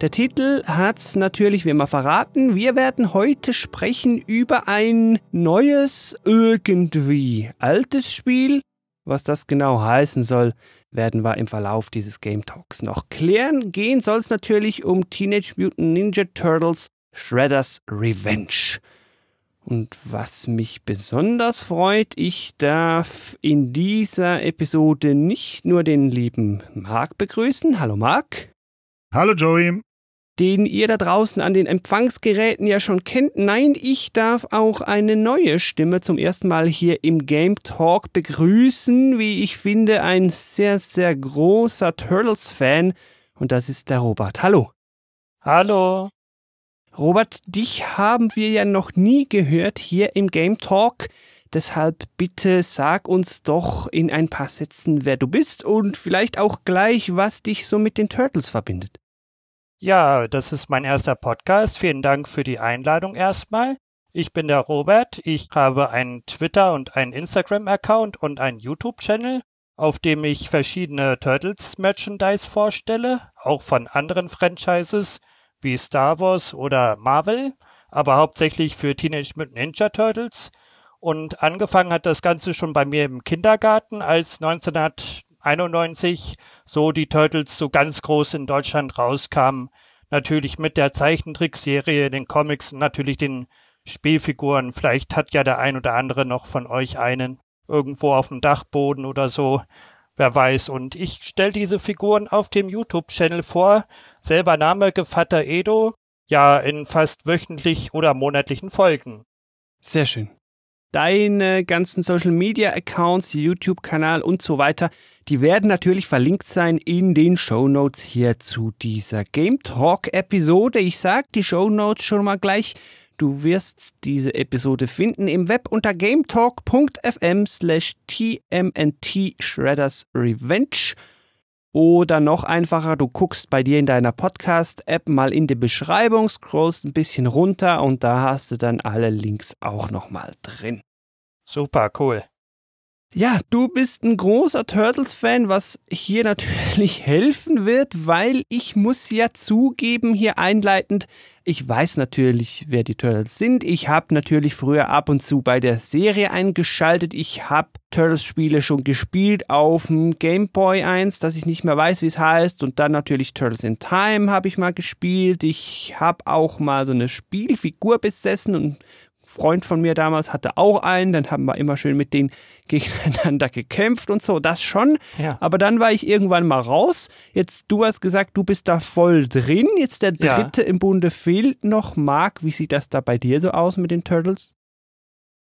Der Titel hat's natürlich wie immer verraten. Wir werden heute sprechen über ein neues, irgendwie altes Spiel. Was das genau heißen soll, werden wir im Verlauf dieses Game Talks noch klären. Gehen soll es natürlich um Teenage Mutant Ninja Turtles Shredder's Revenge. Und was mich besonders freut, ich darf in dieser Episode nicht nur den lieben Marc begrüßen. Hallo Marc. Hallo Joey den ihr da draußen an den Empfangsgeräten ja schon kennt. Nein, ich darf auch eine neue Stimme zum ersten Mal hier im Game Talk begrüßen. Wie ich finde, ein sehr, sehr großer Turtles-Fan. Und das ist der Robert. Hallo. Hallo. Robert, dich haben wir ja noch nie gehört hier im Game Talk. Deshalb bitte sag uns doch in ein paar Sätzen, wer du bist und vielleicht auch gleich, was dich so mit den Turtles verbindet. Ja, das ist mein erster Podcast. Vielen Dank für die Einladung erstmal. Ich bin der Robert. Ich habe einen Twitter- und einen Instagram-Account und einen YouTube-Channel, auf dem ich verschiedene Turtles-Merchandise vorstelle, auch von anderen Franchises wie Star Wars oder Marvel, aber hauptsächlich für Teenage Mutant Ninja Turtles. Und angefangen hat das Ganze schon bei mir im Kindergarten, als 1900 91 so die Turtles so ganz groß in Deutschland rauskamen. Natürlich mit der Zeichentrickserie, den Comics und natürlich den Spielfiguren. Vielleicht hat ja der ein oder andere noch von euch einen irgendwo auf dem Dachboden oder so. Wer weiß. Und ich stelle diese Figuren auf dem YouTube-Channel vor. Selber Name Gevatter Edo. Ja, in fast wöchentlich oder monatlichen Folgen. Sehr schön. Deine ganzen Social Media Accounts, YouTube-Kanal und so weiter, die werden natürlich verlinkt sein in den Show Notes hier zu dieser Game Talk Episode. Ich sag die Show Notes schon mal gleich. Du wirst diese Episode finden im Web unter gametalk.fm slash tmnt Shredders Revenge. Oder noch einfacher, du guckst bei dir in deiner Podcast-App mal in die Beschreibung, scrollst ein bisschen runter und da hast du dann alle Links auch nochmal drin. Super, cool. Ja, du bist ein großer Turtles-Fan, was hier natürlich helfen wird, weil ich muss ja zugeben, hier einleitend, ich weiß natürlich, wer die Turtles sind. Ich habe natürlich früher ab und zu bei der Serie eingeschaltet. Ich habe Turtles-Spiele schon gespielt auf dem Game Boy 1, dass ich nicht mehr weiß, wie es heißt. Und dann natürlich Turtles in Time habe ich mal gespielt. Ich habe auch mal so eine Spielfigur besessen und Freund von mir damals hatte auch einen, dann haben wir immer schön mit denen gegeneinander gekämpft und so, das schon. Ja. Aber dann war ich irgendwann mal raus. Jetzt, du hast gesagt, du bist da voll drin. Jetzt der dritte ja. im Bunde fehlt noch. Marc, wie sieht das da bei dir so aus mit den Turtles?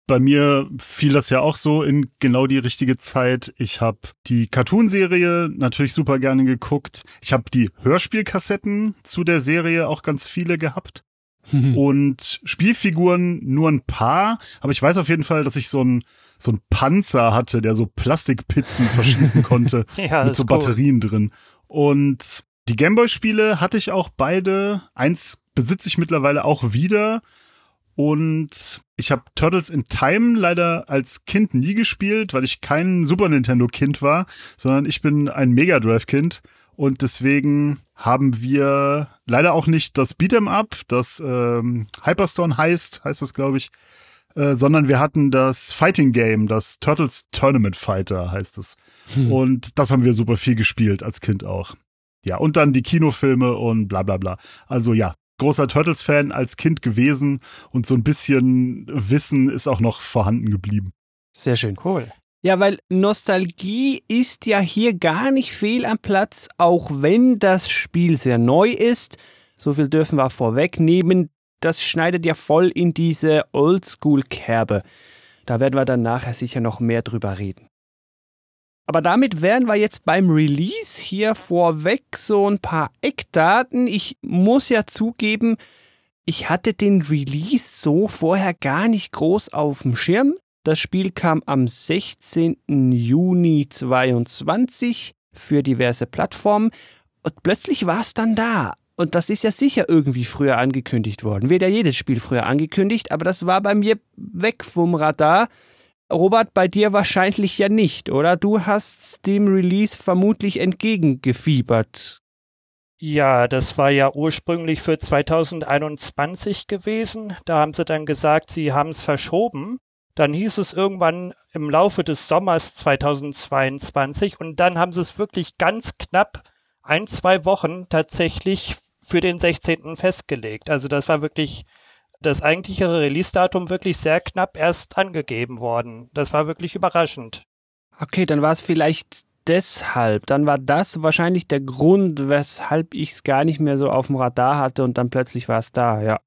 Bei mir fiel das ja auch so in genau die richtige Zeit. Ich habe die Cartoonserie natürlich super gerne geguckt. Ich habe die Hörspielkassetten zu der Serie auch ganz viele gehabt. und Spielfiguren nur ein paar, aber ich weiß auf jeden Fall, dass ich so ein so ein Panzer hatte, der so Plastikpizzen verschießen konnte ja, mit so cool. Batterien drin. Und die Gameboy-Spiele hatte ich auch beide. Eins besitze ich mittlerweile auch wieder. Und ich habe Turtles in Time leider als Kind nie gespielt, weil ich kein Super Nintendo-Kind war, sondern ich bin ein Mega Drive-Kind. Und deswegen haben wir leider auch nicht das Beat'em Up, das ähm, Hyperstone heißt, heißt das, glaube ich, äh, sondern wir hatten das Fighting Game, das Turtles Tournament Fighter heißt es. Hm. Und das haben wir super viel gespielt, als Kind auch. Ja, und dann die Kinofilme und bla bla bla. Also ja, großer Turtles-Fan als Kind gewesen und so ein bisschen Wissen ist auch noch vorhanden geblieben. Sehr schön. Cool. Ja, weil Nostalgie ist ja hier gar nicht fehl am Platz, auch wenn das Spiel sehr neu ist. So viel dürfen wir vorwegnehmen. Das schneidet ja voll in diese Oldschool-Kerbe. Da werden wir dann nachher sicher noch mehr drüber reden. Aber damit wären wir jetzt beim Release hier vorweg so ein paar Eckdaten. Ich muss ja zugeben, ich hatte den Release so vorher gar nicht groß auf dem Schirm. Das Spiel kam am 16. Juni 2022 für diverse Plattformen und plötzlich war es dann da. Und das ist ja sicher irgendwie früher angekündigt worden. Wird ja jedes Spiel früher angekündigt, aber das war bei mir weg vom Radar. Robert, bei dir wahrscheinlich ja nicht, oder? Du hast dem Release vermutlich entgegengefiebert. Ja, das war ja ursprünglich für 2021 gewesen. Da haben sie dann gesagt, sie haben es verschoben. Dann hieß es irgendwann im Laufe des Sommers 2022 und dann haben sie es wirklich ganz knapp ein, zwei Wochen tatsächlich für den 16. festgelegt. Also das war wirklich das eigentliche Release-Datum wirklich sehr knapp erst angegeben worden. Das war wirklich überraschend. Okay, dann war es vielleicht deshalb. Dann war das wahrscheinlich der Grund, weshalb ich es gar nicht mehr so auf dem Radar hatte und dann plötzlich war es da, ja.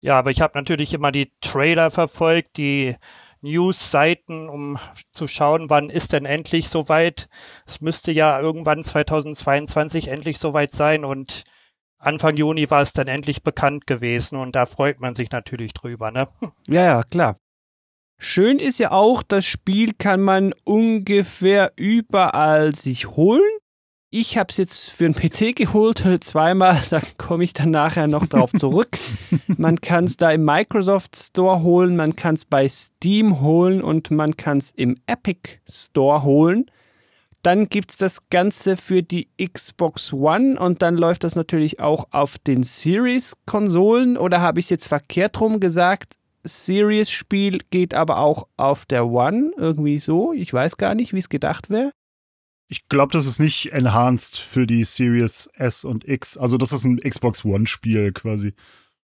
Ja, aber ich habe natürlich immer die Trailer verfolgt, die News-Seiten, um zu schauen, wann ist denn endlich soweit. Es müsste ja irgendwann 2022 endlich soweit sein und Anfang Juni war es dann endlich bekannt gewesen und da freut man sich natürlich drüber, ne? Ja, ja, klar. Schön ist ja auch, das Spiel kann man ungefähr überall sich holen. Ich habe es jetzt für einen PC geholt, zweimal, da komme ich dann nachher noch drauf zurück. man kann es da im Microsoft Store holen, man kann es bei Steam holen und man kann es im Epic Store holen. Dann gibt's das Ganze für die Xbox One und dann läuft das natürlich auch auf den Series-Konsolen. Oder habe ich es jetzt verkehrt rum gesagt? Series-Spiel geht aber auch auf der One, irgendwie so. Ich weiß gar nicht, wie es gedacht wäre. Ich glaube, das ist nicht enhanced für die Series S und X. Also das ist ein Xbox One-Spiel quasi.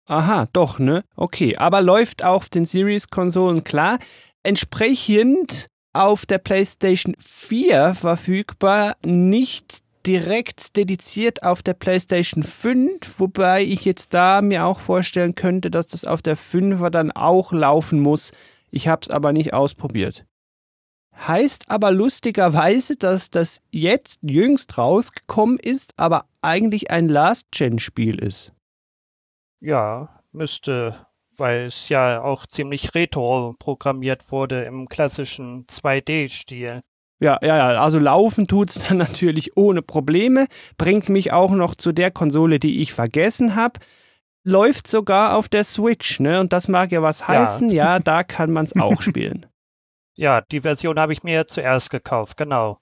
Aha, doch, ne? Okay, aber läuft auf den Series-Konsolen klar. Entsprechend auf der PlayStation 4 verfügbar, nicht direkt dediziert auf der PlayStation 5, wobei ich jetzt da mir auch vorstellen könnte, dass das auf der 5er dann auch laufen muss. Ich habe es aber nicht ausprobiert. Heißt aber lustigerweise, dass das jetzt jüngst rausgekommen ist, aber eigentlich ein Last-Gen-Spiel ist. Ja, müsste weil es ja auch ziemlich retro programmiert wurde im klassischen 2D-Stil. Ja, ja, ja, also laufen tut's dann natürlich ohne Probleme, bringt mich auch noch zu der Konsole, die ich vergessen habe. Läuft sogar auf der Switch, ne? Und das mag ja was heißen, ja, ja da kann man's auch spielen. Ja, die Version habe ich mir zuerst gekauft, genau.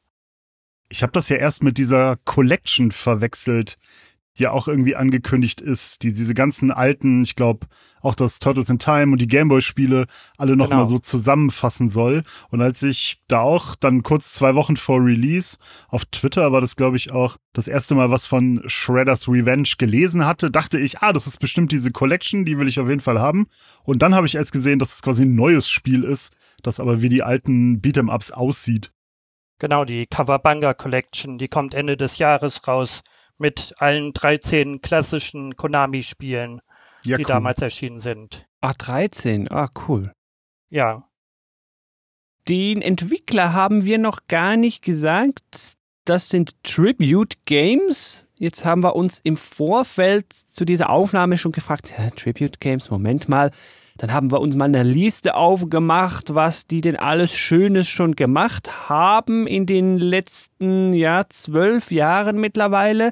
Ich habe das ja erst mit dieser Collection verwechselt, ja auch irgendwie angekündigt ist, die diese ganzen alten, ich glaube, auch das Turtles in Time und die Gameboy-Spiele alle nochmal genau. so zusammenfassen soll. Und als ich da auch dann kurz zwei Wochen vor Release auf Twitter war das, glaube ich, auch das erste Mal was von Shredder's Revenge gelesen hatte, dachte ich, ah, das ist bestimmt diese Collection, die will ich auf jeden Fall haben. Und dann habe ich erst gesehen, dass es quasi ein neues Spiel ist, das aber wie die alten Beat'em-Ups aussieht. Genau, die Kawabanga Collection, die kommt Ende des Jahres raus mit allen 13 klassischen Konami-Spielen, ja, die cool. damals erschienen sind. Ah, 13. Ah, cool. Ja. Den Entwickler haben wir noch gar nicht gesagt. Das sind Tribute Games. Jetzt haben wir uns im Vorfeld zu dieser Aufnahme schon gefragt, ja, Tribute Games, Moment mal. Dann haben wir uns mal eine Liste aufgemacht, was die denn alles Schönes schon gemacht haben in den letzten, ja, zwölf Jahren mittlerweile.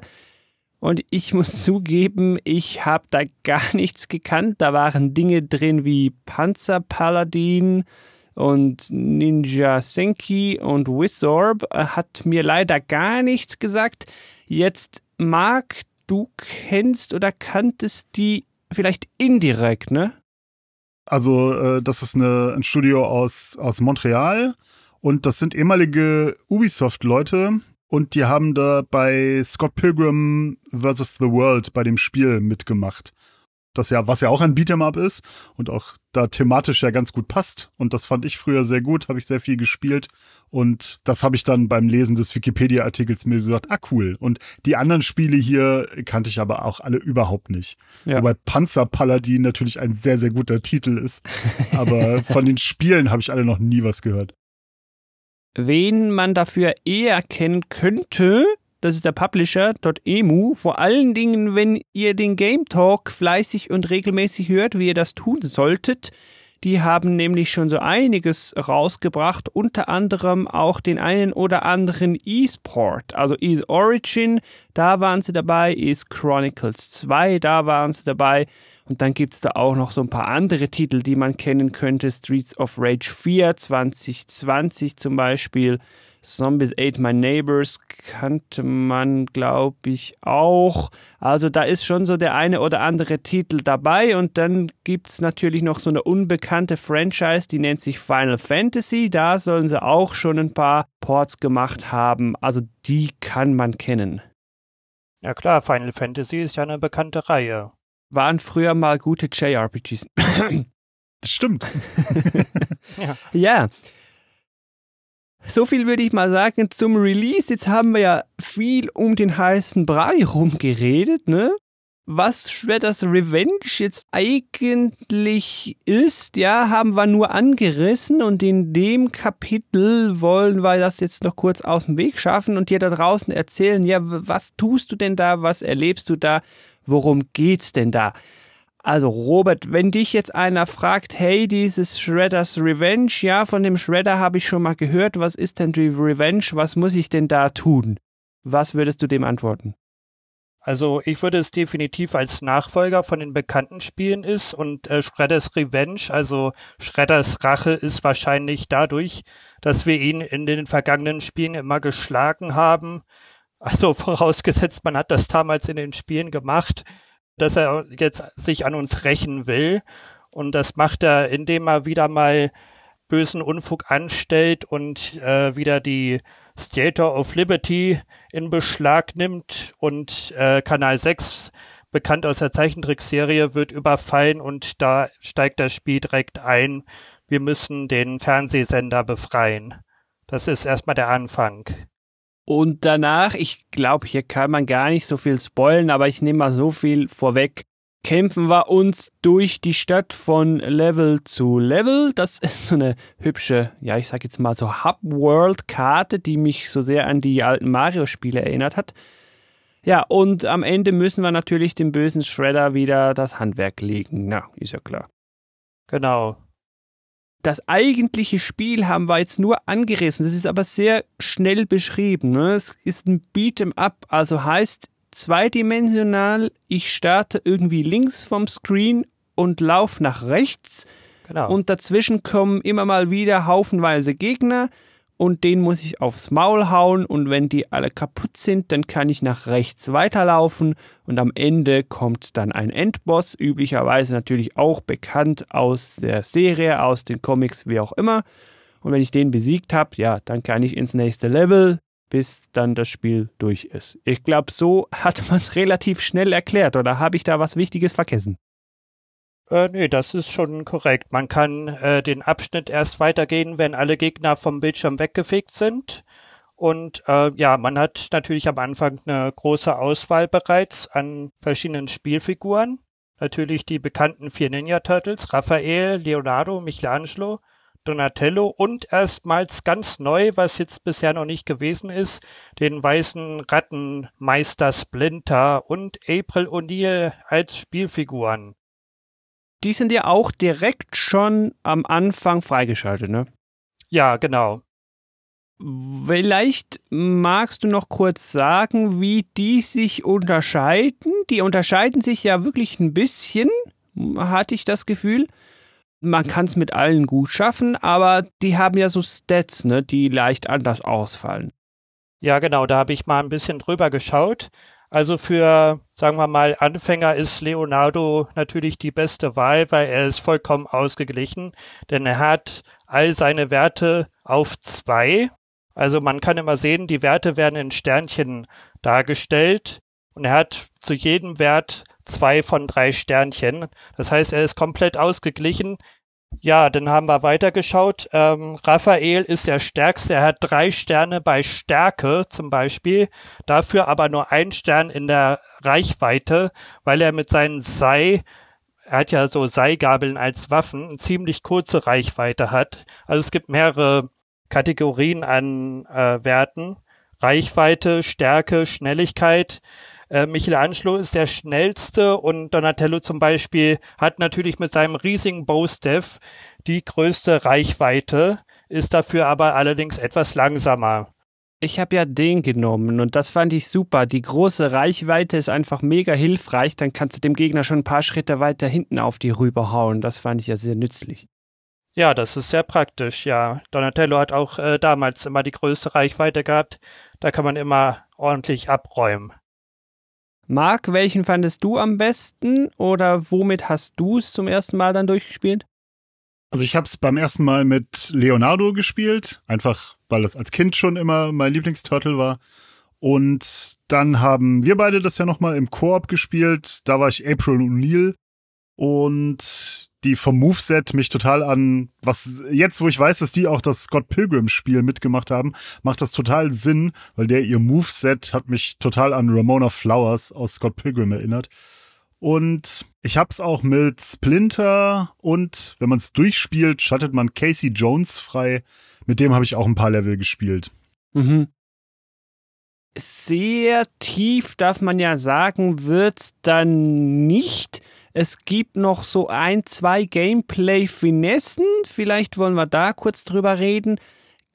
Und ich muss zugeben, ich habe da gar nichts gekannt. Da waren Dinge drin wie Panzerpaladin und Ninja Senki und Wizorb. Hat mir leider gar nichts gesagt. Jetzt, Marc, du kennst oder kanntest die vielleicht indirekt, ne? Also, äh, das ist eine, ein Studio aus, aus Montreal und das sind ehemalige Ubisoft-Leute und die haben da bei Scott Pilgrim vs. The World bei dem Spiel mitgemacht. Das ja, was ja auch ein Beat'em Up ist und auch da thematisch ja ganz gut passt. Und das fand ich früher sehr gut, habe ich sehr viel gespielt. Und das habe ich dann beim Lesen des Wikipedia-Artikels mir gesagt, ah cool. Und die anderen Spiele hier kannte ich aber auch alle überhaupt nicht. Ja. Wobei Panzer Paladin natürlich ein sehr, sehr guter Titel ist. Aber von den Spielen habe ich alle noch nie was gehört. Wen man dafür eher kennen könnte, das ist der Publisher .emu. Vor allen Dingen, wenn ihr den Game Talk fleißig und regelmäßig hört, wie ihr das tun solltet. Die haben nämlich schon so einiges rausgebracht, unter anderem auch den einen oder anderen E-Sport. Also Ease Origin, da waren sie dabei, Ease Chronicles 2, da waren sie dabei. Und dann gibt's da auch noch so ein paar andere Titel, die man kennen könnte. Streets of Rage 4 2020 zum Beispiel. Zombies Ate My Neighbors kannte man, glaube ich, auch. Also da ist schon so der eine oder andere Titel dabei. Und dann gibt's natürlich noch so eine unbekannte Franchise, die nennt sich Final Fantasy. Da sollen sie auch schon ein paar Ports gemacht haben. Also die kann man kennen. Ja klar, Final Fantasy ist ja eine bekannte Reihe. Waren früher mal gute JRPGs. Das stimmt. Ja. Ja. So viel würde ich mal sagen zum Release. Jetzt haben wir ja viel um den heißen Brei rumgeredet, ne? Was Shredders Revenge jetzt eigentlich ist, ja, haben wir nur angerissen und in dem Kapitel wollen wir das jetzt noch kurz aus dem Weg schaffen und dir da draußen erzählen, ja, was tust du denn da, was erlebst du da, worum geht's denn da? Also Robert, wenn dich jetzt einer fragt, hey, dieses Shredders Revenge, ja, von dem Shredder habe ich schon mal gehört, was ist denn die Revenge, was muss ich denn da tun? Was würdest du dem antworten? Also ich würde es definitiv als Nachfolger von den bekannten Spielen ist und äh, Shredders Revenge, also Shredders Rache ist wahrscheinlich dadurch, dass wir ihn in den vergangenen Spielen immer geschlagen haben. Also vorausgesetzt, man hat das damals in den Spielen gemacht, dass er jetzt sich an uns rächen will. Und das macht er, indem er wieder mal bösen Unfug anstellt und äh, wieder die Theater of Liberty in Beschlag nimmt und äh, Kanal 6, bekannt aus der Zeichentrickserie, wird überfallen und da steigt das Spiel direkt ein. Wir müssen den Fernsehsender befreien. Das ist erstmal der Anfang. Und danach, ich glaube, hier kann man gar nicht so viel spoilen, aber ich nehme mal so viel vorweg. Kämpfen wir uns durch die Stadt von Level zu Level. Das ist so eine hübsche, ja, ich sag jetzt mal so Hub-World-Karte, die mich so sehr an die alten Mario-Spiele erinnert hat. Ja, und am Ende müssen wir natürlich dem bösen Shredder wieder das Handwerk legen. Na, ist ja klar. Genau. Das eigentliche Spiel haben wir jetzt nur angerissen. Das ist aber sehr schnell beschrieben. Ne? Es ist ein Beat'em Up, also heißt zweidimensional, ich starte irgendwie links vom Screen und laufe nach rechts Genau. und dazwischen kommen immer mal wieder haufenweise Gegner und den muss ich aufs Maul hauen und wenn die alle kaputt sind, dann kann ich nach rechts weiterlaufen und am Ende kommt dann ein Endboss, üblicherweise natürlich auch bekannt aus der Serie, aus den Comics, wie auch immer. Und wenn ich den besiegt habe, ja, dann kann ich ins nächste Level, bis dann das Spiel durch ist. Ich glaube, so hat man es relativ schnell erklärt oder habe ich da was Wichtiges vergessen? Äh, nee, das ist schon korrekt. Man kann äh, den Abschnitt erst weitergehen, wenn alle Gegner vom Bildschirm weggefegt sind. Und äh, ja, man hat natürlich am Anfang eine große Auswahl bereits an verschiedenen Spielfiguren. Natürlich die bekannten vier Ninja Turtles, Raphael, Leonardo, Michelangelo, Donatello und erstmals ganz neu, was jetzt bisher noch nicht gewesen ist, den weißen Rattenmeister Splinter und April O'Neil als Spielfiguren. Die sind ja auch direkt schon am Anfang freigeschaltet, ne? Ja, genau. Vielleicht magst du noch kurz sagen, wie die sich unterscheiden. Die unterscheiden sich ja wirklich ein bisschen, hatte ich das Gefühl. Man kann es mit allen gut schaffen, aber die haben ja so Stats, ne, die leicht anders ausfallen. Ja, genau, da habe ich mal ein bisschen drüber geschaut. Also für, sagen wir mal, Anfänger ist Leonardo natürlich die beste Wahl, weil er ist vollkommen ausgeglichen, denn er hat all seine Werte auf zwei. Also man kann immer sehen, die Werte werden in Sternchen dargestellt und er hat zu jedem Wert zwei von drei Sternchen. Das heißt, er ist komplett ausgeglichen. Ja, dann haben wir weitergeschaut. Ähm, Raphael ist der Stärkste. Er hat drei Sterne bei Stärke zum Beispiel, dafür aber nur ein Stern in der Reichweite, weil er mit seinen Sei, er hat ja so Seigabeln als Waffen, eine ziemlich kurze Reichweite hat. Also es gibt mehrere Kategorien an äh, Werten. Reichweite, Stärke, Schnelligkeit. Äh, Michelangelo ist der schnellste und Donatello zum Beispiel hat natürlich mit seinem riesigen Bowstaff die größte Reichweite, ist dafür aber allerdings etwas langsamer. Ich habe ja den genommen und das fand ich super. Die große Reichweite ist einfach mega hilfreich. Dann kannst du dem Gegner schon ein paar Schritte weiter hinten auf die rüberhauen. Das fand ich ja sehr nützlich. Ja, das ist sehr praktisch, ja. Donatello hat auch äh, damals immer die größte Reichweite gehabt. Da kann man immer ordentlich abräumen. Marc, welchen fandest du am besten oder womit hast du es zum ersten Mal dann durchgespielt? Also ich habe es beim ersten Mal mit Leonardo gespielt, einfach weil es als Kind schon immer mein Lieblingsturtle war. Und dann haben wir beide das ja nochmal im Koop gespielt. Da war ich April O'Neil und die vom Moveset mich total an, was jetzt, wo ich weiß, dass die auch das Scott Pilgrim Spiel mitgemacht haben, macht das total Sinn, weil der ihr Moveset hat mich total an Ramona Flowers aus Scott Pilgrim erinnert. Und ich hab's auch mit Splinter und wenn man es durchspielt, schattet man Casey Jones frei. Mit dem habe ich auch ein paar Level gespielt. Mhm. Sehr tief darf man ja sagen, wird's dann nicht. Es gibt noch so ein, zwei Gameplay-Finessen. Vielleicht wollen wir da kurz drüber reden.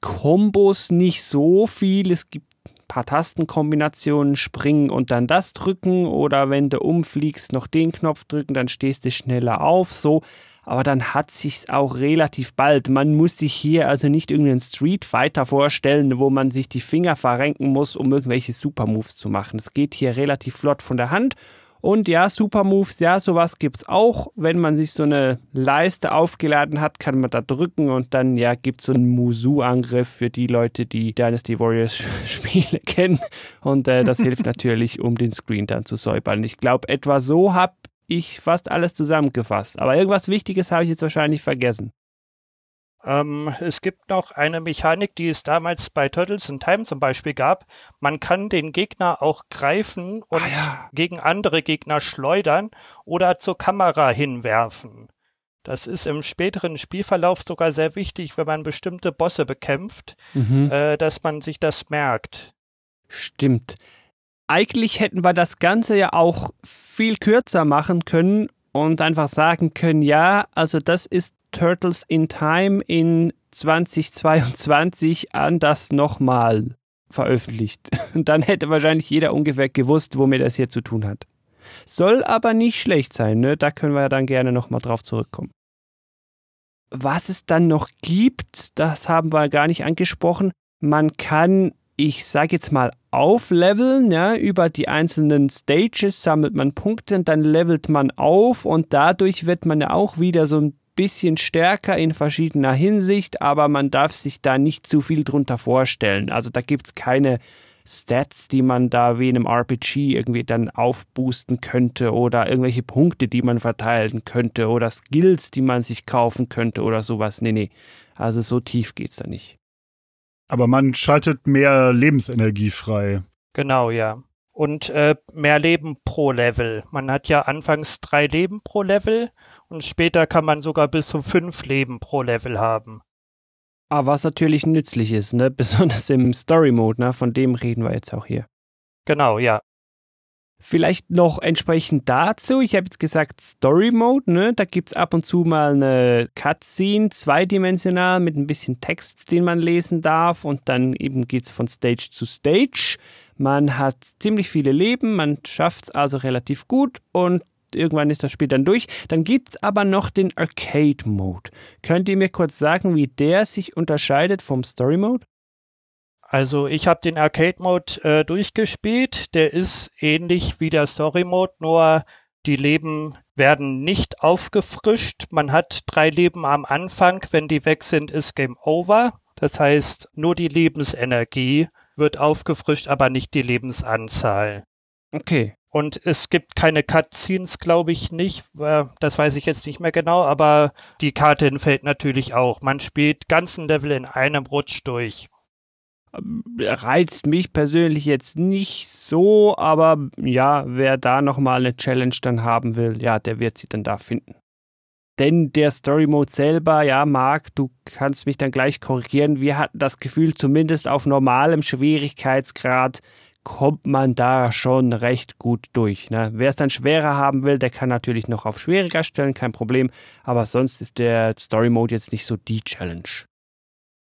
Kombos nicht so viel. Es gibt paar Tastenkombinationen springen und dann das drücken oder wenn du umfliegst, noch den Knopf drücken, dann stehst du schneller auf, so. Aber dann hat sich's auch relativ bald. Man muss sich hier also nicht irgendeinen Street Fighter vorstellen, wo man sich die Finger verrenken muss, um irgendwelche Supermoves zu machen. Es geht hier relativ flott von der Hand und ja, Super Moves, ja, sowas gibt's auch. Wenn man sich so eine Leiste aufgeladen hat, kann man da drücken und dann, ja, gibt's so einen Musu-Angriff für die Leute, die Dynasty Warriors Spiele kennen. Und äh, das hilft natürlich, um den Screen dann zu säubern. Ich glaube, etwa so habe ich fast alles zusammengefasst. Aber irgendwas Wichtiges habe ich jetzt wahrscheinlich vergessen. Ähm, es gibt noch eine Mechanik, die es damals bei Turtles in Time zum Beispiel gab. Man kann den Gegner auch greifen und ah, ja. gegen andere Gegner schleudern oder zur Kamera hinwerfen. Das ist im späteren Spielverlauf sogar sehr wichtig, wenn man bestimmte Bosse bekämpft, mhm. äh, dass man sich das merkt. Stimmt. Eigentlich hätten wir das Ganze ja auch viel kürzer machen können und einfach sagen können, ja, also das ist Turtles in Time in 2022 anders nochmal veröffentlicht. Und dann hätte wahrscheinlich jeder ungefähr gewusst, womit das hier zu tun hat. Soll aber nicht schlecht sein, ne? Da können wir ja dann gerne nochmal drauf zurückkommen. Was es dann noch gibt, das haben wir gar nicht angesprochen. Man kann ich sage jetzt mal, aufleveln. Ja, über die einzelnen Stages sammelt man Punkte und dann levelt man auf und dadurch wird man ja auch wieder so ein bisschen stärker in verschiedener Hinsicht, aber man darf sich da nicht zu viel drunter vorstellen. Also da gibt es keine Stats, die man da wie in einem RPG irgendwie dann aufboosten könnte oder irgendwelche Punkte, die man verteilen könnte oder Skills, die man sich kaufen könnte oder sowas. Nee, nee. Also so tief geht's da nicht. Aber man schaltet mehr Lebensenergie frei. Genau, ja. Und äh, mehr Leben pro Level. Man hat ja anfangs drei Leben pro Level und später kann man sogar bis zu fünf Leben pro Level haben. Aber was natürlich nützlich ist, ne? Besonders im Story Mode, ne? Von dem reden wir jetzt auch hier. Genau, ja. Vielleicht noch entsprechend dazu, ich habe jetzt gesagt Story Mode, ne? da gibt es ab und zu mal eine Cutscene, zweidimensional mit ein bisschen Text, den man lesen darf und dann eben geht es von Stage zu Stage. Man hat ziemlich viele Leben, man schafft es also relativ gut und irgendwann ist das Spiel dann durch. Dann gibt es aber noch den Arcade Mode. Könnt ihr mir kurz sagen, wie der sich unterscheidet vom Story Mode? Also ich habe den Arcade-Mode äh, durchgespielt. Der ist ähnlich wie der Story-Mode, nur die Leben werden nicht aufgefrischt. Man hat drei Leben am Anfang. Wenn die weg sind, ist Game Over. Das heißt, nur die Lebensenergie wird aufgefrischt, aber nicht die Lebensanzahl. Okay. Und es gibt keine Cutscenes, glaube ich nicht. Äh, das weiß ich jetzt nicht mehr genau, aber die Karte entfällt natürlich auch. Man spielt ganzen Level in einem Rutsch durch reizt mich persönlich jetzt nicht so, aber ja, wer da nochmal eine Challenge dann haben will, ja, der wird sie dann da finden. Denn der Story Mode selber, ja, Marc, du kannst mich dann gleich korrigieren. Wir hatten das Gefühl, zumindest auf normalem Schwierigkeitsgrad kommt man da schon recht gut durch. Ne? Wer es dann schwerer haben will, der kann natürlich noch auf schwieriger stellen, kein Problem. Aber sonst ist der Story Mode jetzt nicht so die Challenge.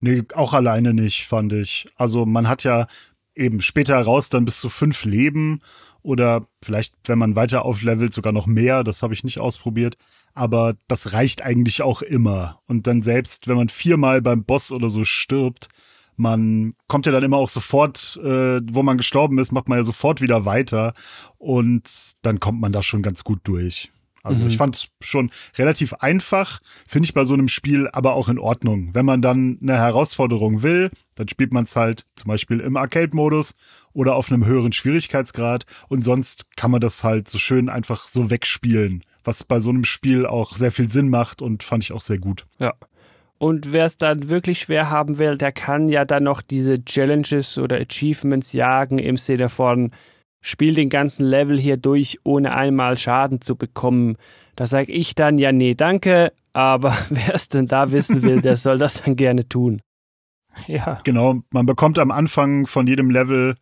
Nee, auch alleine nicht, fand ich. Also man hat ja eben später heraus dann bis zu fünf Leben oder vielleicht, wenn man weiter auflevelt, sogar noch mehr. Das habe ich nicht ausprobiert. Aber das reicht eigentlich auch immer. Und dann selbst, wenn man viermal beim Boss oder so stirbt, man kommt ja dann immer auch sofort, äh, wo man gestorben ist, macht man ja sofort wieder weiter. Und dann kommt man da schon ganz gut durch. Also mhm. ich fand es schon relativ einfach, finde ich bei so einem Spiel aber auch in Ordnung. Wenn man dann eine Herausforderung will, dann spielt man es halt zum Beispiel im Arcade-Modus oder auf einem höheren Schwierigkeitsgrad und sonst kann man das halt so schön einfach so wegspielen, was bei so einem Spiel auch sehr viel Sinn macht und fand ich auch sehr gut. Ja. Und wer es dann wirklich schwer haben will, der kann ja dann noch diese Challenges oder Achievements jagen im Sinne von spiel den ganzen Level hier durch, ohne einmal Schaden zu bekommen. Da sage ich dann, ja, nee, danke, aber wer es denn da wissen will, der soll das dann gerne tun. Ja. Genau, man bekommt am Anfang von jedem Level,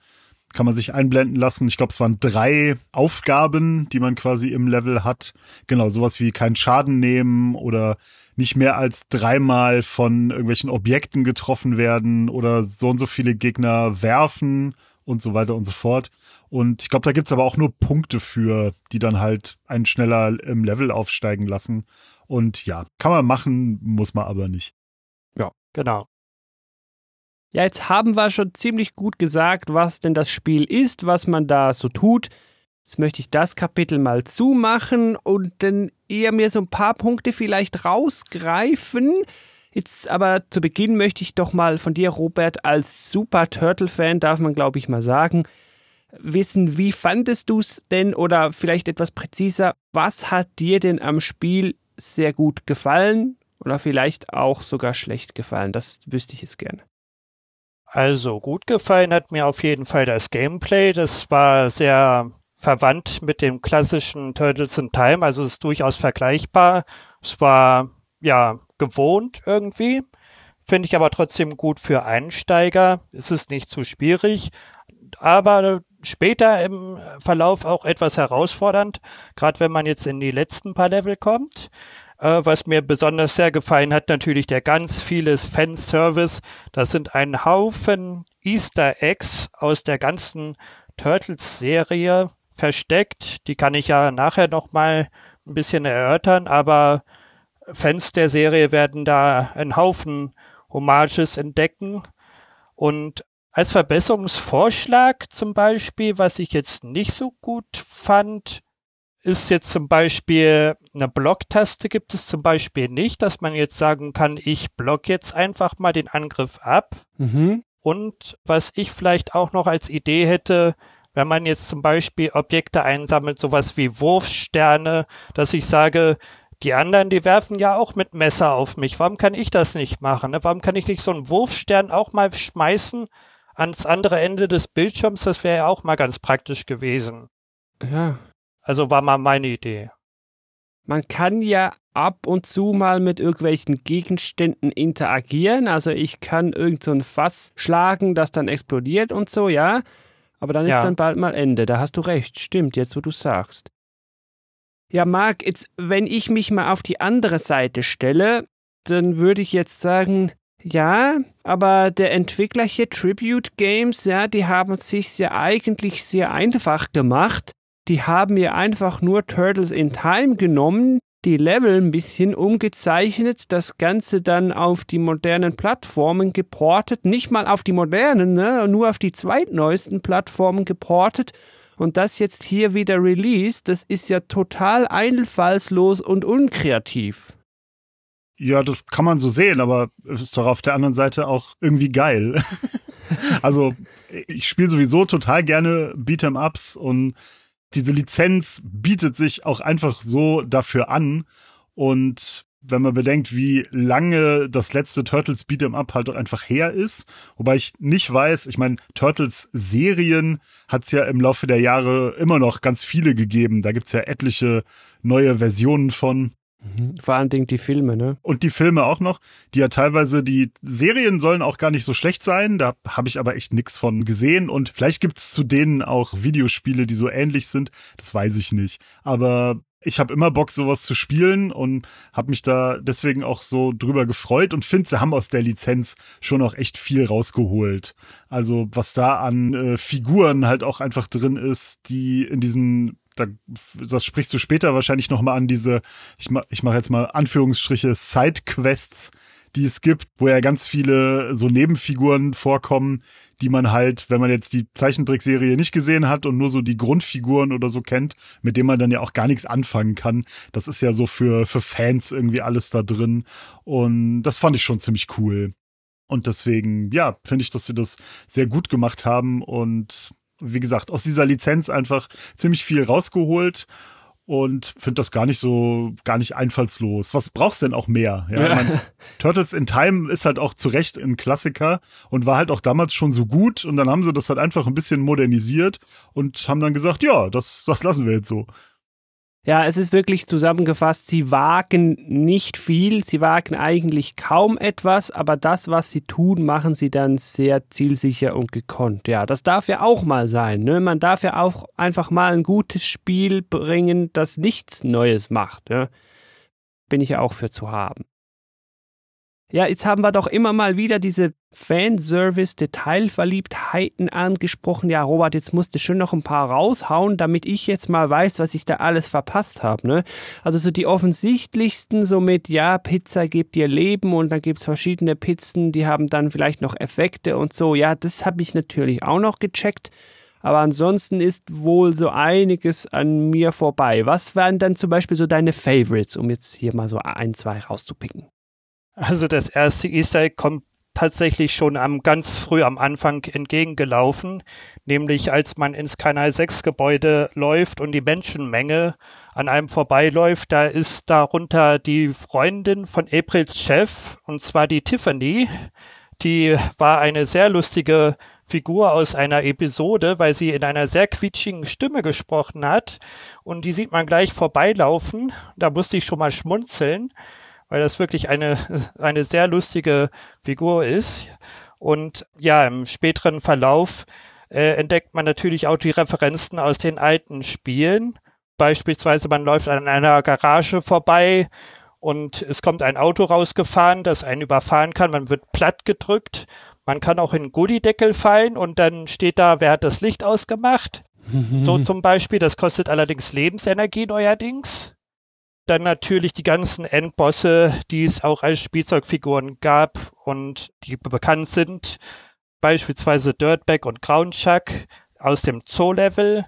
kann man sich einblenden lassen. Ich glaube, es waren drei Aufgaben, die man quasi im Level hat. Genau, sowas wie keinen Schaden nehmen oder nicht mehr als dreimal von irgendwelchen Objekten getroffen werden oder so und so viele Gegner werfen und so weiter und so fort. Und ich glaube, da gibt's aber auch nur Punkte für, die dann halt einen schneller im Level aufsteigen lassen. Und ja, kann man machen, muss man aber nicht. Ja, genau. Ja, jetzt haben wir schon ziemlich gut gesagt, was denn das Spiel ist, was man da so tut. Jetzt möchte ich das Kapitel mal zumachen und dann eher mir so ein paar Punkte vielleicht rausgreifen. Jetzt aber zu Beginn möchte ich doch mal von dir, Robert, als Super Turtle-Fan, darf man glaube ich mal sagen, wissen, wie fandest du es denn oder vielleicht etwas präziser, was hat dir denn am Spiel sehr gut gefallen oder vielleicht auch sogar schlecht gefallen? Das wüsste ich jetzt gerne. Also gut gefallen hat mir auf jeden Fall das Gameplay. Das war sehr verwandt mit dem klassischen Turtles in Time, also es ist durchaus vergleichbar. Es war ja gewohnt irgendwie. Finde ich aber trotzdem gut für Einsteiger. Es ist nicht zu schwierig, aber später im Verlauf auch etwas herausfordernd, gerade wenn man jetzt in die letzten paar Level kommt. Äh, was mir besonders sehr gefallen hat, natürlich der ganz vieles Fanservice. Das sind ein Haufen Easter Eggs aus der ganzen Turtles-Serie versteckt. Die kann ich ja nachher noch mal ein bisschen erörtern, aber Fans der Serie werden da einen Haufen Hommages entdecken. Und als Verbesserungsvorschlag zum Beispiel, was ich jetzt nicht so gut fand, ist jetzt zum Beispiel eine Blocktaste gibt es zum Beispiel nicht, dass man jetzt sagen kann, ich block jetzt einfach mal den Angriff ab. Mhm. Und was ich vielleicht auch noch als Idee hätte, wenn man jetzt zum Beispiel Objekte einsammelt, sowas wie Wurfsterne, dass ich sage, die anderen, die werfen ja auch mit Messer auf mich. Warum kann ich das nicht machen? Ne? Warum kann ich nicht so einen Wurfstern auch mal schmeißen ans andere Ende des Bildschirms, das wäre ja auch mal ganz praktisch gewesen. Ja. Also war mal meine Idee. Man kann ja ab und zu mal mit irgendwelchen Gegenständen interagieren. Also ich kann irgend so ein Fass schlagen, das dann explodiert und so, ja. Aber dann ja. ist dann bald mal Ende. Da hast du recht. Stimmt, jetzt wo du sagst. Ja, Marc, jetzt, wenn ich mich mal auf die andere Seite stelle, dann würde ich jetzt sagen, ja, aber der Entwickler hier Tribute Games, ja, die haben es sich ja eigentlich sehr einfach gemacht. Die haben ja einfach nur Turtles in Time genommen, die Level ein bisschen umgezeichnet, das Ganze dann auf die modernen Plattformen geportet, nicht mal auf die modernen, ne, nur auf die zweitneuesten Plattformen geportet und das jetzt hier wieder released, das ist ja total einfallslos und unkreativ. Ja, das kann man so sehen, aber es ist doch auf der anderen Seite auch irgendwie geil. also, ich spiele sowieso total gerne Beat'em-Ups und diese Lizenz bietet sich auch einfach so dafür an. Und wenn man bedenkt, wie lange das letzte Turtles Beat'em Up halt doch einfach her ist, wobei ich nicht weiß, ich meine, Turtles Serien hat es ja im Laufe der Jahre immer noch ganz viele gegeben. Da gibt's ja etliche neue Versionen von. Mhm. Vor allen Dingen die Filme, ne? Und die Filme auch noch, die ja teilweise, die Serien sollen auch gar nicht so schlecht sein, da habe ich aber echt nix von gesehen und vielleicht gibt's zu denen auch Videospiele, die so ähnlich sind, das weiß ich nicht. Aber ich habe immer Bock, sowas zu spielen und habe mich da deswegen auch so drüber gefreut und finde, sie haben aus der Lizenz schon auch echt viel rausgeholt. Also was da an äh, Figuren halt auch einfach drin ist, die in diesen da, das sprichst du später wahrscheinlich noch mal an diese, ich mach, ich mache jetzt mal Anführungsstriche Sidequests, die es gibt, wo ja ganz viele so Nebenfiguren vorkommen, die man halt, wenn man jetzt die Zeichentrickserie nicht gesehen hat und nur so die Grundfiguren oder so kennt, mit denen man dann ja auch gar nichts anfangen kann. Das ist ja so für, für Fans irgendwie alles da drin. Und das fand ich schon ziemlich cool. Und deswegen, ja, finde ich, dass sie das sehr gut gemacht haben und wie gesagt, aus dieser Lizenz einfach ziemlich viel rausgeholt und finde das gar nicht so, gar nicht einfallslos. Was brauchst denn auch mehr? Ja, ja. Mein, Turtles in Time ist halt auch zu Recht ein Klassiker und war halt auch damals schon so gut und dann haben sie das halt einfach ein bisschen modernisiert und haben dann gesagt, ja, das, das lassen wir jetzt so. Ja, es ist wirklich zusammengefasst, sie wagen nicht viel, sie wagen eigentlich kaum etwas, aber das, was sie tun, machen sie dann sehr zielsicher und gekonnt. Ja, das darf ja auch mal sein. Ne? Man darf ja auch einfach mal ein gutes Spiel bringen, das nichts Neues macht. Ja? Bin ich ja auch für zu haben. Ja, jetzt haben wir doch immer mal wieder diese Fanservice-Detailverliebtheiten angesprochen. Ja, Robert, jetzt musst du schon noch ein paar raushauen, damit ich jetzt mal weiß, was ich da alles verpasst habe. Ne? Also so die offensichtlichsten, so mit, ja, Pizza gibt dir Leben und dann gibt's verschiedene Pizzen, die haben dann vielleicht noch Effekte und so. Ja, das habe ich natürlich auch noch gecheckt. Aber ansonsten ist wohl so einiges an mir vorbei. Was wären dann zum Beispiel so deine Favorites, um jetzt hier mal so ein, zwei rauszupicken? Also das erste Easter Egg kommt tatsächlich schon am ganz früh am Anfang entgegengelaufen, nämlich als man ins Kanal 6 Gebäude läuft und die Menschenmenge an einem vorbeiläuft, da ist darunter die Freundin von Aprils Chef, und zwar die Tiffany. Die war eine sehr lustige Figur aus einer Episode, weil sie in einer sehr quietschigen Stimme gesprochen hat. Und die sieht man gleich vorbeilaufen. Da musste ich schon mal schmunzeln weil das wirklich eine, eine sehr lustige Figur ist. Und ja, im späteren Verlauf äh, entdeckt man natürlich auch die Referenzen aus den alten Spielen. Beispielsweise man läuft an einer Garage vorbei und es kommt ein Auto rausgefahren, das einen überfahren kann. Man wird platt gedrückt. Man kann auch in einen Gullideckel fallen und dann steht da, wer hat das Licht ausgemacht? so zum Beispiel. Das kostet allerdings Lebensenergie neuerdings. Dann natürlich die ganzen Endbosse, die es auch als Spielzeugfiguren gab und die bekannt sind. Beispielsweise Dirtbag und Groundchuck aus dem Zoo-Level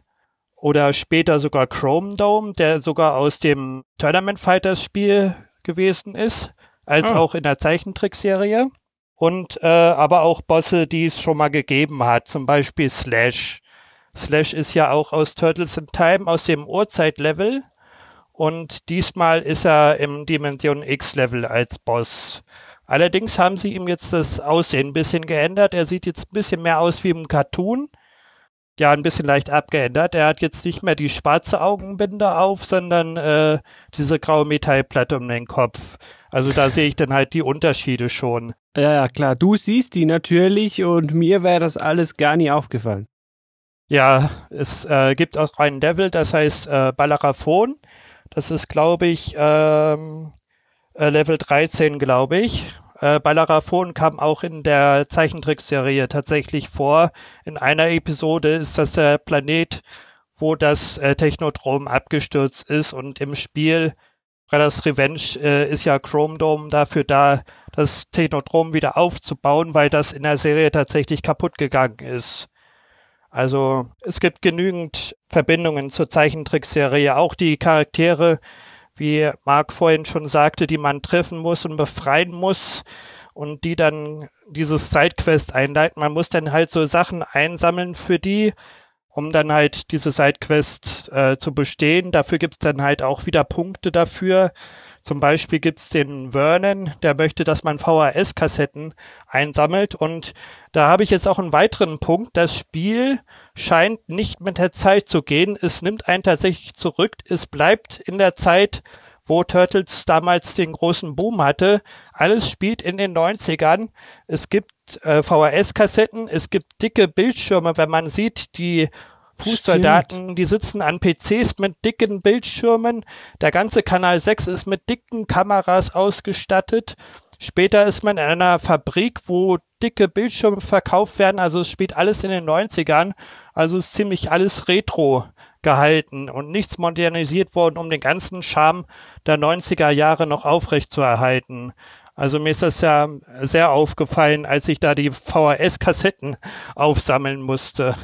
oder später sogar Chrome Dome, der sogar aus dem Tournament Fighters Spiel gewesen ist, als oh. auch in der Zeichentrickserie. Und äh, aber auch Bosse, die es schon mal gegeben hat, zum Beispiel Slash. Slash ist ja auch aus Turtles in Time, aus dem Urzeit-Level und diesmal ist er im Dimension X-Level als Boss. Allerdings haben sie ihm jetzt das Aussehen ein bisschen geändert. Er sieht jetzt ein bisschen mehr aus wie im Cartoon. Ja, ein bisschen leicht abgeändert. Er hat jetzt nicht mehr die schwarze Augenbinde auf, sondern äh, diese graue Metallplatte um den Kopf. Also da sehe ich dann halt die Unterschiede schon. Ja, ja, klar. Du siehst die natürlich und mir wäre das alles gar nie aufgefallen. Ja, es äh, gibt auch einen Devil, das heißt äh, Balaraphon. Das ist, glaube ich, ähm, äh, Level 13, glaube ich. Äh, Balaraphon kam auch in der Zeichentrickserie tatsächlich vor. In einer Episode ist das der Planet, wo das äh, Technodrom abgestürzt ist und im Spiel Brothers Revenge äh, ist ja Chrome Dome dafür da, das Technodrom wieder aufzubauen, weil das in der Serie tatsächlich kaputt gegangen ist. Also es gibt genügend Verbindungen zur Zeichentrickserie. Auch die Charaktere, wie Marc vorhin schon sagte, die man treffen muss und befreien muss und die dann dieses Sidequest einleiten. Man muss dann halt so Sachen einsammeln für die, um dann halt diese Sidequest äh, zu bestehen. Dafür gibt's dann halt auch wieder Punkte dafür. Zum Beispiel gibt's den Vernon, der möchte, dass man VHS-Kassetten einsammelt. Und da habe ich jetzt auch einen weiteren Punkt. Das Spiel scheint nicht mit der Zeit zu gehen. Es nimmt einen tatsächlich zurück. Es bleibt in der Zeit, wo Turtles damals den großen Boom hatte. Alles spielt in den 90ern. Es gibt äh, VHS-Kassetten, es gibt dicke Bildschirme, wenn man sieht, die Fußsoldaten, die sitzen an PCs mit dicken Bildschirmen. Der ganze Kanal 6 ist mit dicken Kameras ausgestattet. Später ist man in einer Fabrik, wo dicke Bildschirme verkauft werden. Also es spielt alles in den 90ern. Also ist ziemlich alles retro gehalten und nichts modernisiert worden, um den ganzen Charme der 90er Jahre noch aufrecht zu erhalten. Also mir ist das ja sehr aufgefallen, als ich da die VHS-Kassetten aufsammeln musste.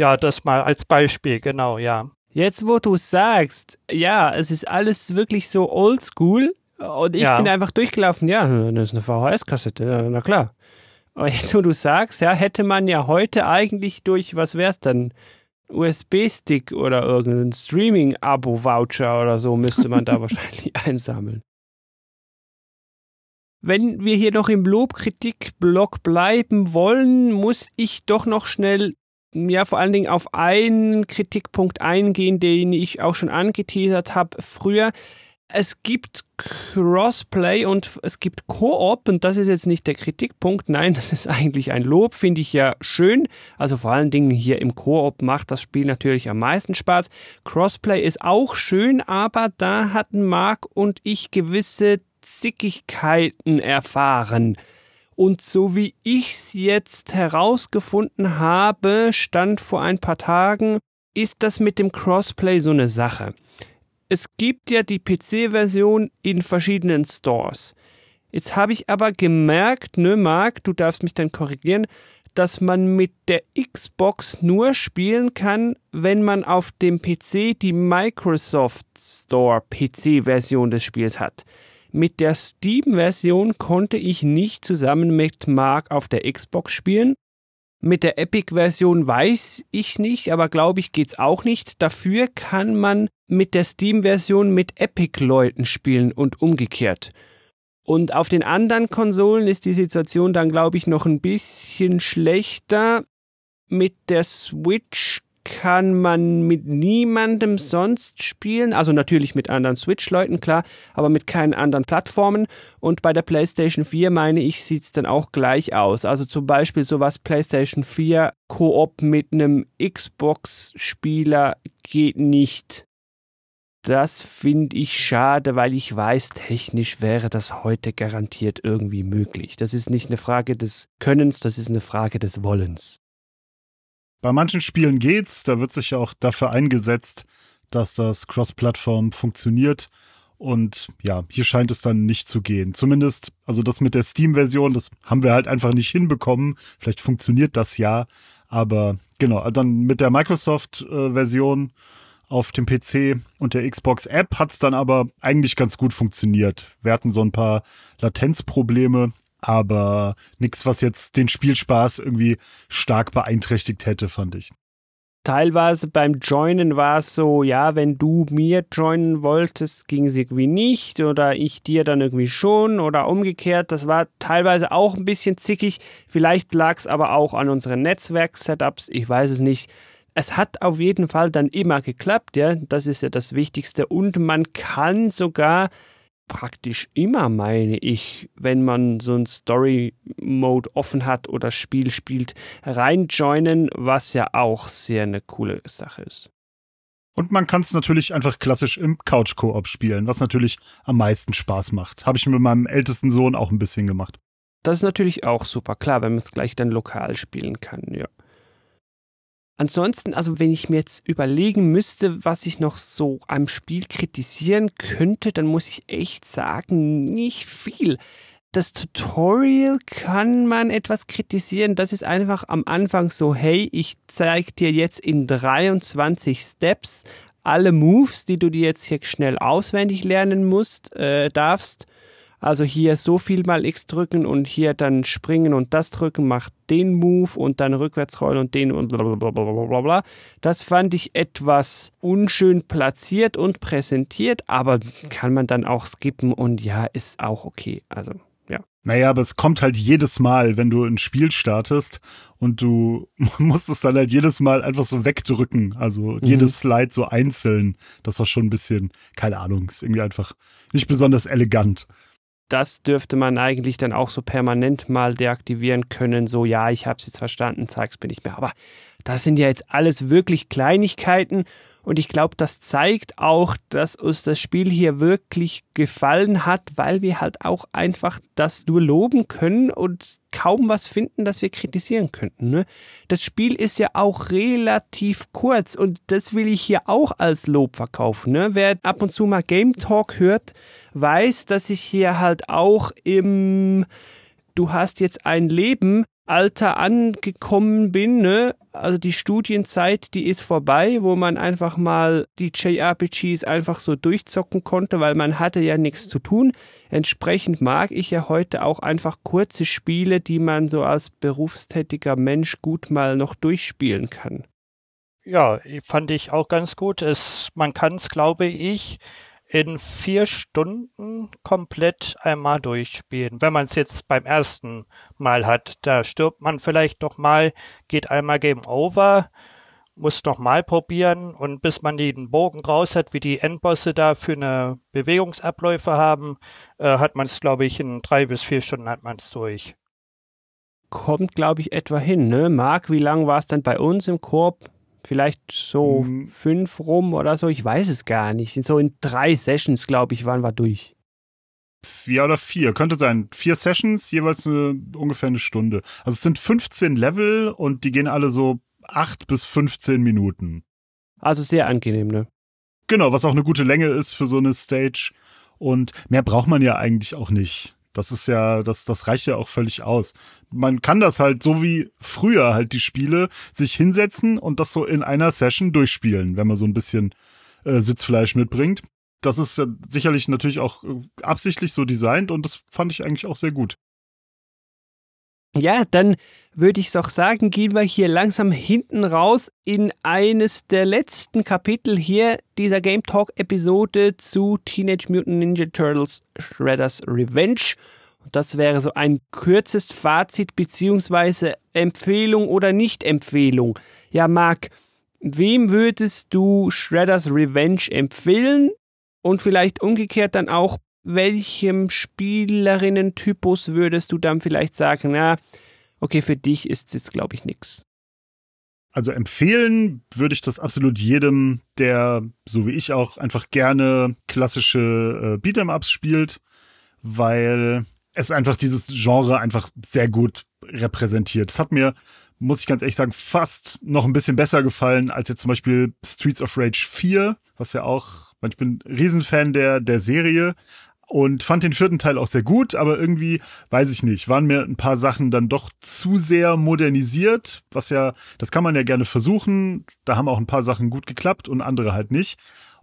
Ja, das mal als Beispiel, genau, ja. Jetzt, wo du sagst, ja, es ist alles wirklich so oldschool und ich ja. bin einfach durchgelaufen, ja, das ist eine VHS-Kassette, na klar. Aber jetzt, wo du sagst, ja, hätte man ja heute eigentlich durch, was wär's dann? USB-Stick oder irgendein Streaming-Abo-Voucher oder so müsste man da wahrscheinlich einsammeln. Wenn wir hier noch im Lobkritik-Block bleiben wollen, muss ich doch noch schnell, ja, vor allen Dingen auf einen Kritikpunkt eingehen, den ich auch schon angeteasert habe früher es gibt Crossplay und es gibt Koop und das ist jetzt nicht der Kritikpunkt, nein, das ist eigentlich ein Lob, finde ich ja schön. Also vor allen Dingen hier im Koop macht das Spiel natürlich am meisten Spaß. Crossplay ist auch schön, aber da hatten Marc und ich gewisse Zickigkeiten erfahren. Und so wie ich's jetzt herausgefunden habe, stand vor ein paar Tagen, ist das mit dem Crossplay so eine Sache es gibt ja die PC-Version in verschiedenen Stores. Jetzt habe ich aber gemerkt, ne, Marc, du darfst mich dann korrigieren, dass man mit der Xbox nur spielen kann, wenn man auf dem PC die Microsoft Store PC-Version des Spiels hat. Mit der Steam-Version konnte ich nicht zusammen mit Mark auf der Xbox spielen. Mit der Epic-Version weiß ich nicht, aber glaube ich geht's auch nicht. Dafür kann man mit der Steam-Version mit Epic-Leuten spielen und umgekehrt. Und auf den anderen Konsolen ist die Situation dann, glaube ich, noch ein bisschen schlechter. Mit der Switch kann man mit niemandem sonst spielen, also natürlich mit anderen Switch-Leuten, klar, aber mit keinen anderen Plattformen. Und bei der PlayStation 4, meine ich, sieht's dann auch gleich aus. Also zum Beispiel sowas PlayStation 4 Koop mit einem Xbox-Spieler geht nicht. Das finde ich schade, weil ich weiß, technisch wäre das heute garantiert irgendwie möglich. Das ist nicht eine Frage des Könnens, das ist eine Frage des Wollens. Bei manchen Spielen geht's, da wird sich ja auch dafür eingesetzt, dass das Cross-Plattform funktioniert. Und ja, hier scheint es dann nicht zu gehen. Zumindest, also das mit der Steam-Version, das haben wir halt einfach nicht hinbekommen. Vielleicht funktioniert das ja. Aber genau, dann mit der Microsoft-Version auf dem PC und der Xbox App hat's dann aber eigentlich ganz gut funktioniert. Wir hatten so ein paar Latenzprobleme, aber nichts, was jetzt den Spielspaß irgendwie stark beeinträchtigt hätte, fand ich. Teilweise beim Joinen war es so, ja, wenn du mir joinen wolltest, ging es irgendwie nicht oder ich dir dann irgendwie schon oder umgekehrt. Das war teilweise auch ein bisschen zickig. Vielleicht lag es aber auch an unseren Netzwerk-Setups, ich weiß es nicht. Es hat auf jeden Fall dann immer geklappt, ja, das ist ja das Wichtigste und man kann sogar praktisch immer, meine ich, wenn man so ein Story-Mode offen hat oder Spiel spielt, reinjoinen, was ja auch sehr eine coole Sache ist. Und man kann es natürlich einfach klassisch im Couch-Koop spielen, was natürlich am meisten Spaß macht. Habe ich mit meinem ältesten Sohn auch ein bisschen gemacht. Das ist natürlich auch super, klar, wenn man es gleich dann lokal spielen kann, ja. Ansonsten, also wenn ich mir jetzt überlegen müsste, was ich noch so am Spiel kritisieren könnte, dann muss ich echt sagen, nicht viel. Das Tutorial kann man etwas kritisieren. Das ist einfach am Anfang so, hey, ich zeig dir jetzt in 23 Steps alle Moves, die du dir jetzt hier schnell auswendig lernen musst, äh, darfst. Also hier so viel mal X drücken und hier dann springen und das drücken macht den Move und dann rückwärts rollen und den und bla bla Das fand ich etwas unschön platziert und präsentiert, aber kann man dann auch skippen und ja, ist auch okay. Also ja. Naja, aber es kommt halt jedes Mal, wenn du ein Spiel startest und du musst es dann halt jedes Mal einfach so wegdrücken. Also mhm. jedes Slide so einzeln. Das war schon ein bisschen, keine Ahnung, ist irgendwie einfach nicht besonders elegant. Das dürfte man eigentlich dann auch so permanent mal deaktivieren können. So, ja, ich habe es jetzt verstanden, zeig's mir nicht mehr. Aber das sind ja jetzt alles wirklich Kleinigkeiten und ich glaube, das zeigt auch, dass uns das Spiel hier wirklich gefallen hat, weil wir halt auch einfach das nur loben können und kaum was finden, das wir kritisieren könnten. Ne? Das Spiel ist ja auch relativ kurz und das will ich hier auch als Lob verkaufen. Ne? Wer ab und zu mal Game Talk hört, weiß, dass ich hier halt auch im Du hast jetzt ein Leben Alter angekommen bin, ne? Also die Studienzeit, die ist vorbei, wo man einfach mal die JRPGs einfach so durchzocken konnte, weil man hatte ja nichts zu tun. Entsprechend mag ich ja heute auch einfach kurze Spiele, die man so als berufstätiger Mensch gut mal noch durchspielen kann. Ja, fand ich auch ganz gut. Es, man kann es, glaube ich, in vier Stunden komplett einmal durchspielen. Wenn man es jetzt beim ersten Mal hat, da stirbt man vielleicht noch mal, geht einmal Game Over, muss noch mal probieren und bis man den Bogen raus hat, wie die Endbosse da für eine Bewegungsabläufe haben, äh, hat man es, glaube ich, in drei bis vier Stunden hat man es durch. Kommt, glaube ich, etwa hin, ne? Marc, wie lang war es dann bei uns im Korb? Vielleicht so mhm. fünf rum oder so, ich weiß es gar nicht. So in drei Sessions, glaube ich, waren wir durch. Vier oder vier, könnte sein. Vier Sessions, jeweils eine, ungefähr eine Stunde. Also es sind 15 Level und die gehen alle so acht bis 15 Minuten. Also sehr angenehm, ne? Genau, was auch eine gute Länge ist für so eine Stage. Und mehr braucht man ja eigentlich auch nicht. Das ist ja, das, das reicht ja auch völlig aus. Man kann das halt so wie früher halt die Spiele sich hinsetzen und das so in einer Session durchspielen, wenn man so ein bisschen äh, Sitzfleisch mitbringt. Das ist ja sicherlich natürlich auch äh, absichtlich so designt und das fand ich eigentlich auch sehr gut. Ja, dann würde ich auch sagen, gehen wir hier langsam hinten raus in eines der letzten Kapitel hier dieser Game Talk Episode zu Teenage Mutant Ninja Turtles Shredder's Revenge. Und das wäre so ein kürzes Fazit beziehungsweise Empfehlung oder Nicht-Empfehlung. Ja, Marc, wem würdest du Shredder's Revenge empfehlen? Und vielleicht umgekehrt dann auch, welchem Spielerinnen-Typus würdest du dann vielleicht sagen, na, okay, für dich ist es jetzt, glaube ich, nichts. Also empfehlen würde ich das absolut jedem, der, so wie ich auch, einfach gerne klassische äh, Beat'em-Ups spielt, weil es einfach dieses Genre einfach sehr gut repräsentiert. Es hat mir, muss ich ganz ehrlich sagen, fast noch ein bisschen besser gefallen als jetzt zum Beispiel Streets of Rage 4, was ja auch, ich bin Riesenfan der, der Serie, und fand den vierten Teil auch sehr gut, aber irgendwie, weiß ich nicht, waren mir ein paar Sachen dann doch zu sehr modernisiert, was ja, das kann man ja gerne versuchen. Da haben auch ein paar Sachen gut geklappt und andere halt nicht.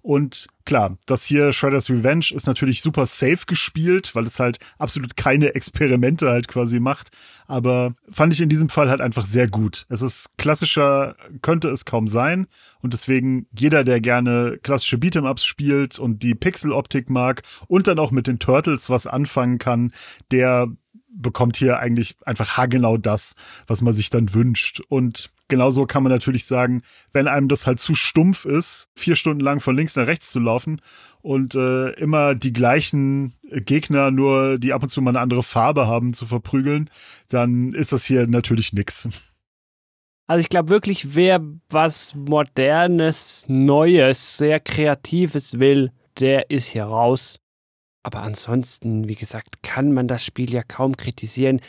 Und klar, das hier Shredder's Revenge ist natürlich super safe gespielt, weil es halt absolut keine Experimente halt quasi macht. Aber fand ich in diesem Fall halt einfach sehr gut. Es ist klassischer, könnte es kaum sein. Und deswegen jeder, der gerne klassische Beat'em-Ups spielt und die Pixel-Optik mag und dann auch mit den Turtles was anfangen kann, der bekommt hier eigentlich einfach haargenau das, was man sich dann wünscht. Und genauso kann man natürlich sagen, wenn einem das halt zu stumpf ist, vier Stunden lang von links nach rechts zu laufen und äh, immer die gleichen Gegner, nur die ab und zu mal eine andere Farbe haben, zu verprügeln, dann ist das hier natürlich nix. Also ich glaube wirklich, wer was Modernes, Neues, sehr Kreatives will, der ist hier raus. Aber ansonsten, wie gesagt, kann man das Spiel ja kaum kritisieren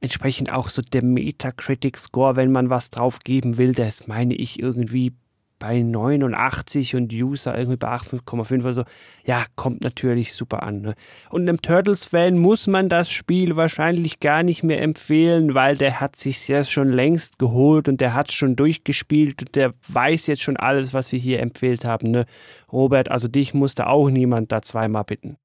entsprechend auch so der Metacritic-Score, wenn man was drauf geben will, der ist, meine ich, irgendwie bei 89 und User irgendwie bei 8,5 oder so. Ja, kommt natürlich super an. Ne? Und einem Turtles-Fan muss man das Spiel wahrscheinlich gar nicht mehr empfehlen, weil der hat sich ja schon längst geholt und der hat es schon durchgespielt und der weiß jetzt schon alles, was wir hier empfehlt haben. Ne? Robert, also dich musste auch niemand da zweimal bitten.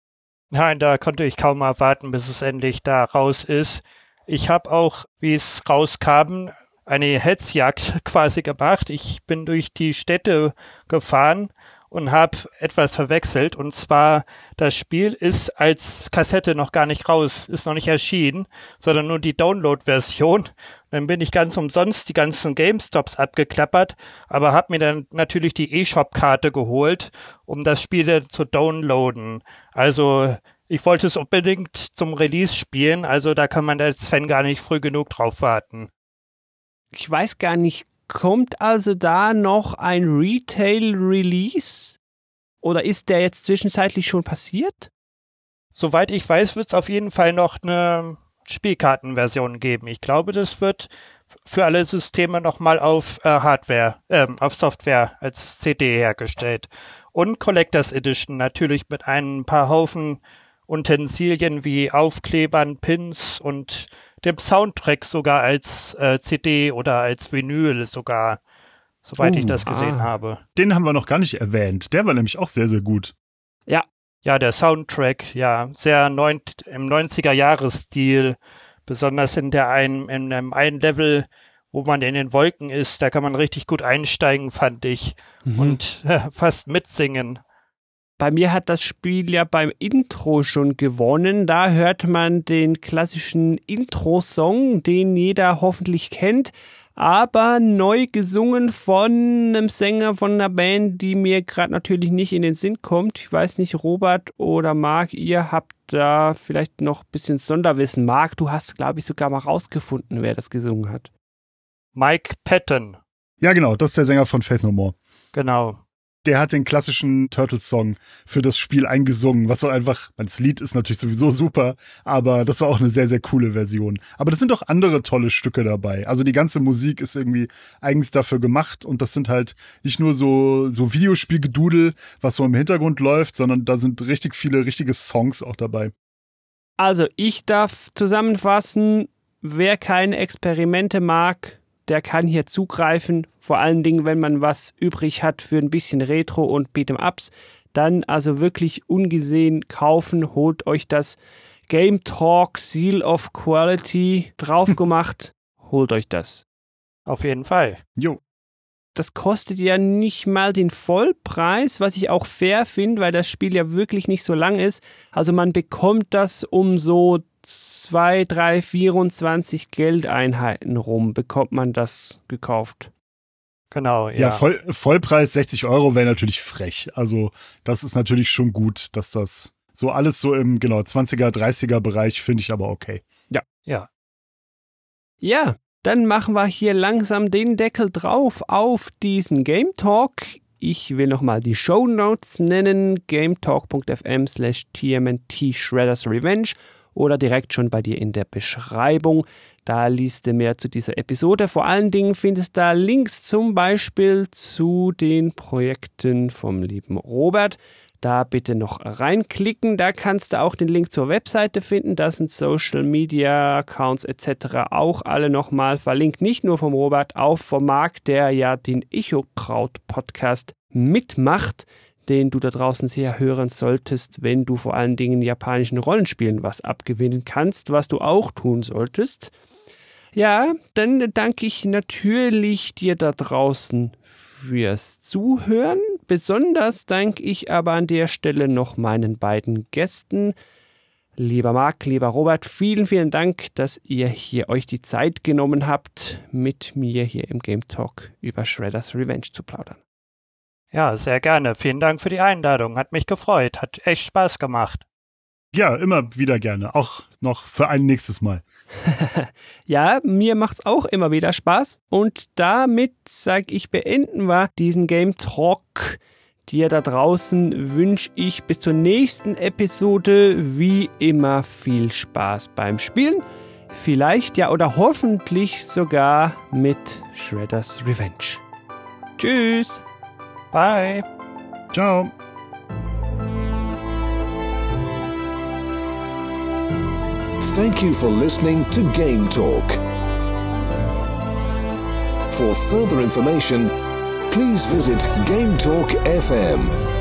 Nein, da konnte ich kaum erwarten, bis es endlich da raus ist. Ich habe auch, wie es rauskam, eine Hetzjagd quasi gemacht. Ich bin durch die Städte gefahren und habe etwas verwechselt. Und zwar, das Spiel ist als Kassette noch gar nicht raus, ist noch nicht erschienen, sondern nur die Download-Version. Dann bin ich ganz umsonst die ganzen GameStops abgeklappert, aber habe mir dann natürlich die eShop-Karte geholt, um das Spiel dann zu downloaden. Also ich wollte es unbedingt zum Release spielen, also da kann man als Fan gar nicht früh genug drauf warten. Ich weiß gar nicht, kommt also da noch ein Retail-Release? Oder ist der jetzt zwischenzeitlich schon passiert? Soweit ich weiß, wird es auf jeden Fall noch eine Spielkartenversion geben. Ich glaube, das wird für alle Systeme nochmal auf äh, Hardware, äh, auf Software als CD hergestellt. Und Collectors Edition natürlich mit ein paar Haufen Utensilien wie Aufklebern, Pins und dem Soundtrack sogar als äh, CD oder als Vinyl sogar, soweit uh, ich das gesehen ah. habe. Den haben wir noch gar nicht erwähnt. Der war nämlich auch sehr, sehr gut. Ja. Ja, der Soundtrack, ja, sehr neun, im 90er-Jahres-Stil, besonders in der einen, in einem einen Level, wo man in den Wolken ist, da kann man richtig gut einsteigen, fand ich, mhm. und äh, fast mitsingen. Bei mir hat das Spiel ja beim Intro schon gewonnen. Da hört man den klassischen Intro-Song, den jeder hoffentlich kennt, aber neu gesungen von einem Sänger von einer Band, die mir gerade natürlich nicht in den Sinn kommt. Ich weiß nicht, Robert oder Marc, ihr habt da vielleicht noch ein bisschen Sonderwissen. Marc, du hast, glaube ich, sogar mal rausgefunden, wer das gesungen hat. Mike Patton. Ja, genau, das ist der Sänger von Faith No More. Genau der hat den klassischen Turtles-Song für das Spiel eingesungen, was so einfach, das Lied ist natürlich sowieso super, aber das war auch eine sehr, sehr coole Version. Aber das sind auch andere tolle Stücke dabei. Also die ganze Musik ist irgendwie eigens dafür gemacht und das sind halt nicht nur so, so Videospielgedudel, was so im Hintergrund läuft, sondern da sind richtig viele richtige Songs auch dabei. Also ich darf zusammenfassen, wer keine Experimente mag, der kann hier zugreifen. Vor allen Dingen, wenn man was übrig hat für ein bisschen Retro und Beat'em Ups, dann also wirklich ungesehen kaufen. Holt euch das Game Talk Seal of Quality drauf gemacht. Holt euch das. Auf jeden Fall. Jo. Das kostet ja nicht mal den Vollpreis, was ich auch fair finde, weil das Spiel ja wirklich nicht so lang ist. Also man bekommt das um so 2, 3, 24 Geldeinheiten rum bekommt man das gekauft. Genau, ja. Ja, Voll, Vollpreis 60 Euro wäre natürlich frech. Also das ist natürlich schon gut, dass das so alles so im genau 20er, 30er Bereich finde ich aber okay. Ja. Ja. Ja, dann machen wir hier langsam den Deckel drauf auf diesen Game Talk. Ich will nochmal die Show Notes nennen: gametalk.fm slash tmnt Shredders Revenge oder direkt schon bei dir in der Beschreibung. Da liest du mehr zu dieser Episode. Vor allen Dingen findest du da Links zum Beispiel zu den Projekten vom lieben Robert. Da bitte noch reinklicken. Da kannst du auch den Link zur Webseite finden. Da sind Social Media Accounts etc. auch alle nochmal verlinkt. Nicht nur vom Robert, auch vom Marc, der ja den Echo-Kraut Podcast mitmacht den du da draußen sehr hören solltest, wenn du vor allen Dingen japanischen Rollenspielen was abgewinnen kannst, was du auch tun solltest. Ja, dann danke ich natürlich dir da draußen fürs Zuhören. Besonders danke ich aber an der Stelle noch meinen beiden Gästen. Lieber Marc, lieber Robert, vielen, vielen Dank, dass ihr hier euch die Zeit genommen habt, mit mir hier im Game Talk über Shredders Revenge zu plaudern. Ja, sehr gerne. Vielen Dank für die Einladung. Hat mich gefreut. Hat echt Spaß gemacht. Ja, immer wieder gerne. Auch noch für ein nächstes Mal. ja, mir macht's auch immer wieder Spaß. Und damit, sag ich, beenden wir diesen Game Talk. Dir da draußen wünsche ich bis zur nächsten Episode wie immer viel Spaß beim Spielen. Vielleicht ja oder hoffentlich sogar mit Shredders Revenge. Tschüss! Bye. Ciao. Thank you for listening to Game Talk. For further information, please visit Game Talk FM.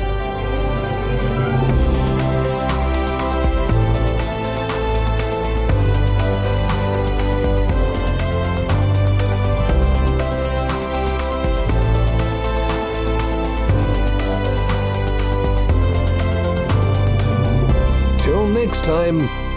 Until next time.